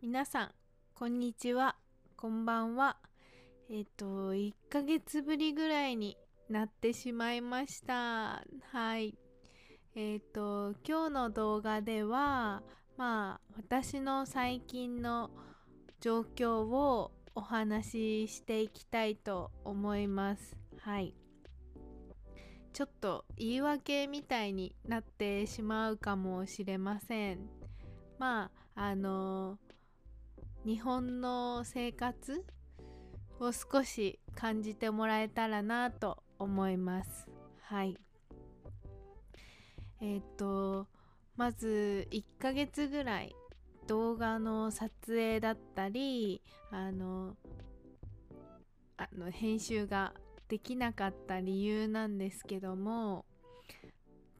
皆さん、こんにちは。こんばんは。えっ、と、1ヶ月ぶりぐらいになってしまいました。はい。えっ、と、今日の動画では、まあ、私の最近の状況をお話ししていきたいと思います。はい。ちょっと言い訳みたいになってしまうかもしれません。まあ、あの日本の生活を少し感じてもらえたらなと思います。はい。えっ、と、まず1ヶ月ぐらい動画の撮影だったり、あの、あの編集ができなかった理由なんですけども、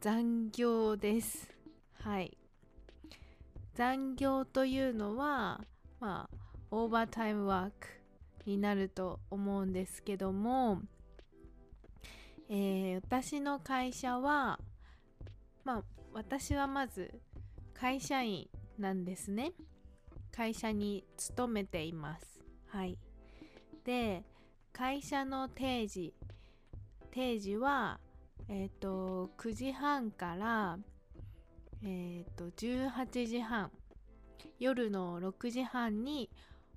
残業です。はい。残業というのは、まあ、オーバータイムワークになると思うんですけども、えー、私の会社は、まあ、私はまず会社員なんですね。会社に勤めています。はい。で、会社の定時、定時は、えっ、ー、と、9時半から、えっ、ー、と、18時半、夜の6時半に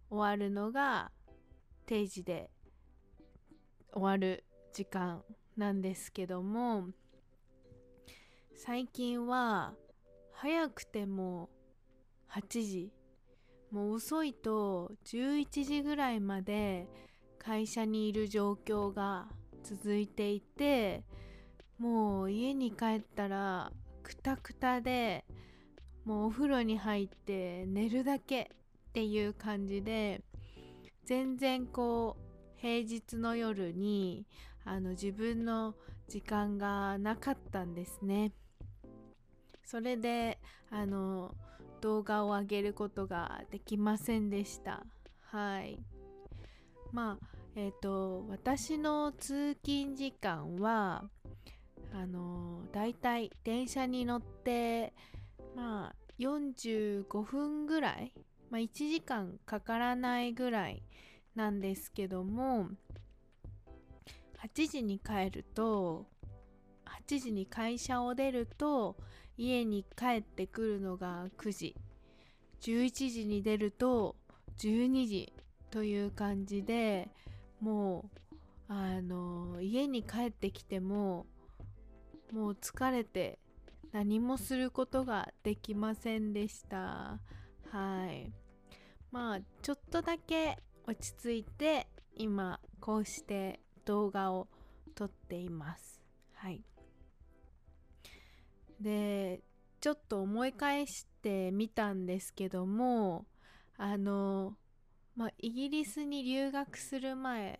終わるのが定時で終わる時間なんですけども、最近は早くても8時もう遅いと11時ぐらいまで会社にいる状況が続いていてもう家に帰ったらくたくたでもうお風呂に入って寝るだけっていう感じで全然こう平日の夜にあの自分の時間がなかったんですね。それであの動画を上げることができませんでした。はい。まあえっ、ー、と私の通勤時間はあのだいたい電車に乗ってまあ45分ぐらい、まあ、1時間かからないぐらいなんですけども8時に帰ると8時に会社を出ると家に帰ってくるのが9時。11時に出ると12時という感じでもうあの家に帰ってきてももう疲れて何もすることができませんでした。はい。まあちょっとだけ落ち着いて今こうして動画を撮っています。はい。でちょっと思い返してみたんですけどもあのまあイギリスに留学する前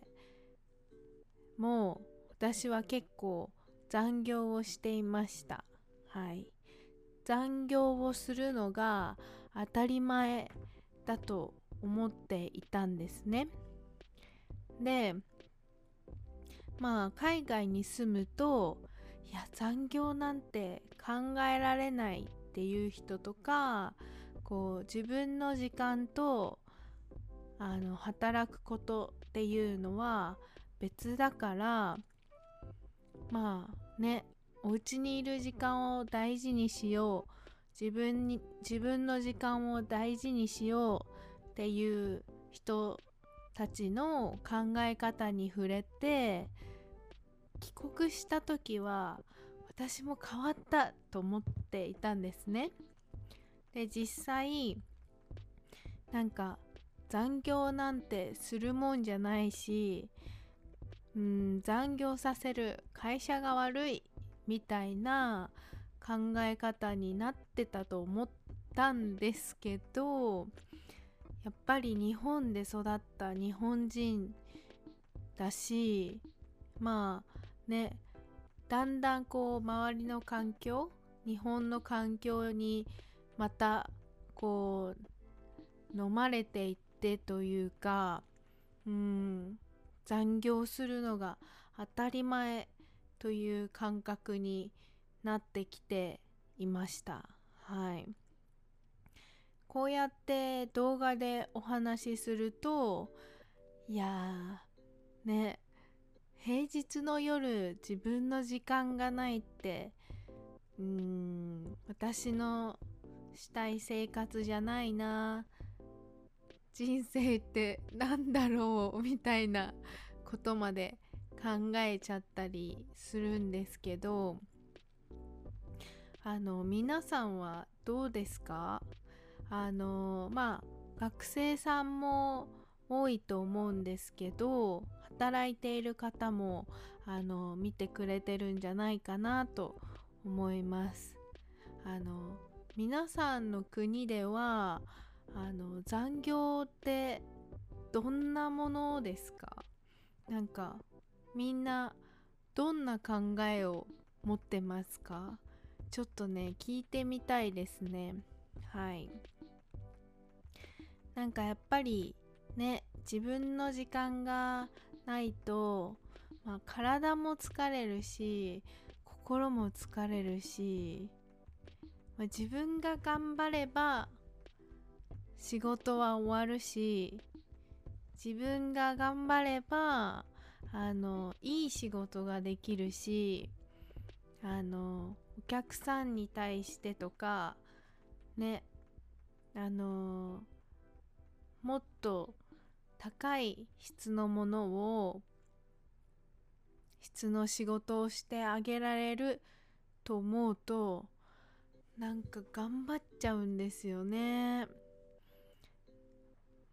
も私は結構残業をしていました。はい。残業をするのが当たり前だと思っていたんですね。でまあ海外に住むといや残業なんて考えられないっていう人とかこう自分の時間とあの働くことっていうのは別だからまあねお家にいる時間を大事にしよう自分に自分の時間を大事にしようっていう人たちの考え方に触れて帰国した時は私も変わったと思っていたんですね。で実際なんか残業なんてするもんじゃないしうん残業させる会社が悪いみたいな考え方になってたと思ったんですけどやっぱり日本で育った日本人だしまあねだんだんこう周りの環境日本の環境にまたこう飲まれていってというかうん残業するのが当たり前という感覚になってきていました。はい。こうやって動画でお話しするといやーね平日の夜自分の時間がないってうーん私のしたい生活じゃないな人生ってなんだろうみたいなことまで考えちゃったりするんですけどあの皆さんはどうですか？あのまあ学生さんも多いと思うんですけど働いている方もあの見てくれてるんじゃないかなと思います。あの皆さんの国ではあの残業ってどんなものですか？なんかみんなどんな考えを持ってますか？ちょっとね聞いてみたいですね。はい。なんかやっぱりね自分の時間がないと、まあ、体も疲れるし心も疲れるし、まあ、自分が頑張れば仕事は終わるし自分が頑張ればあのいい仕事ができるしあのお客さんに対してとかねあのもっと高い質のものを質の仕事をしてあげられると思うとなんか頑張っちゃうんですよね。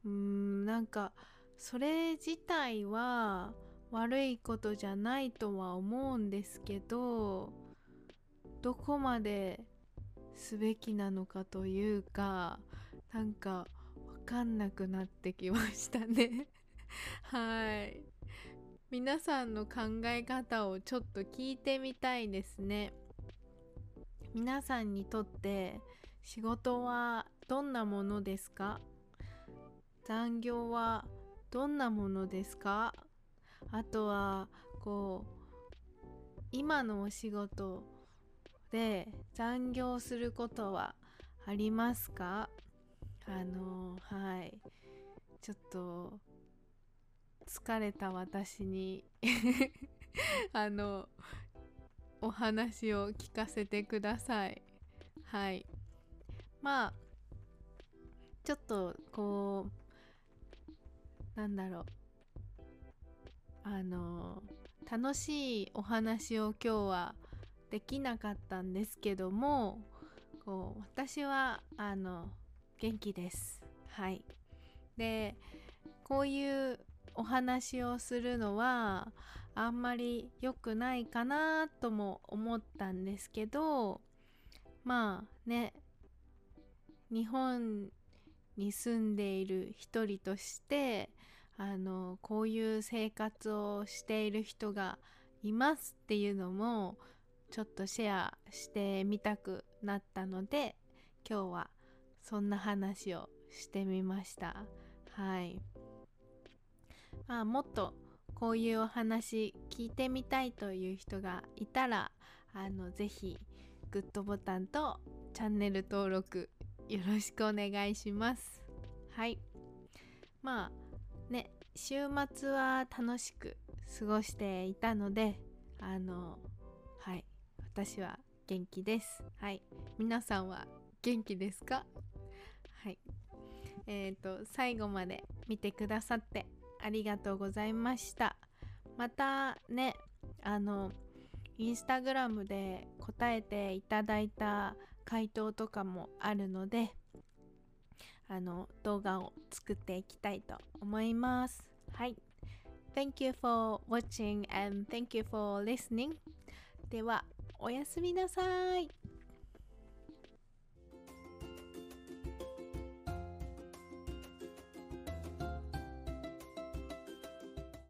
うんなんかそれ自体は悪いことじゃないとは思うんですけどどこまですべきなのかというかなんかかんなくなってきましたね。はい。皆さんの考え方をちょっと聞いてみたいですね。皆さんにとって仕事はどんなものですか？残業はどんなものですか？あとはこう今のお仕事で残業することはありますか？あのはい。ちょっと疲れた私に あのお話を聞かせてください。はい。まあちょっとこうなんだろう。あの楽しいお話を今日はできなかったんですけどもこう私はあの元気です。はい。でこういうお話をするのはあんまり良くないかなとも思ったんですけどまあね日本に住んでいる一人としてあのこういう生活をしている人がいますっていうのもちょっとシェアしてみたくなったので今日はそんな話をしてみました。はい。まあもっとこういうお話聞いてみたいという人がいたらあのぜひグッドボタンとチャンネル登録よろしくお願いします。はい。まあね週末は楽しく過ごしていたのであのはい。私は元気です。はい。皆さんは元気ですか？はいえっ、ー、と最後まで見てくださってありがとうございましたまたねあのインスタグラムで答えていただいた回答とかもあるのであの動画を作っていきたいと思います。はい。Thank you for watching and thank you for listening. では、おやすみなさい。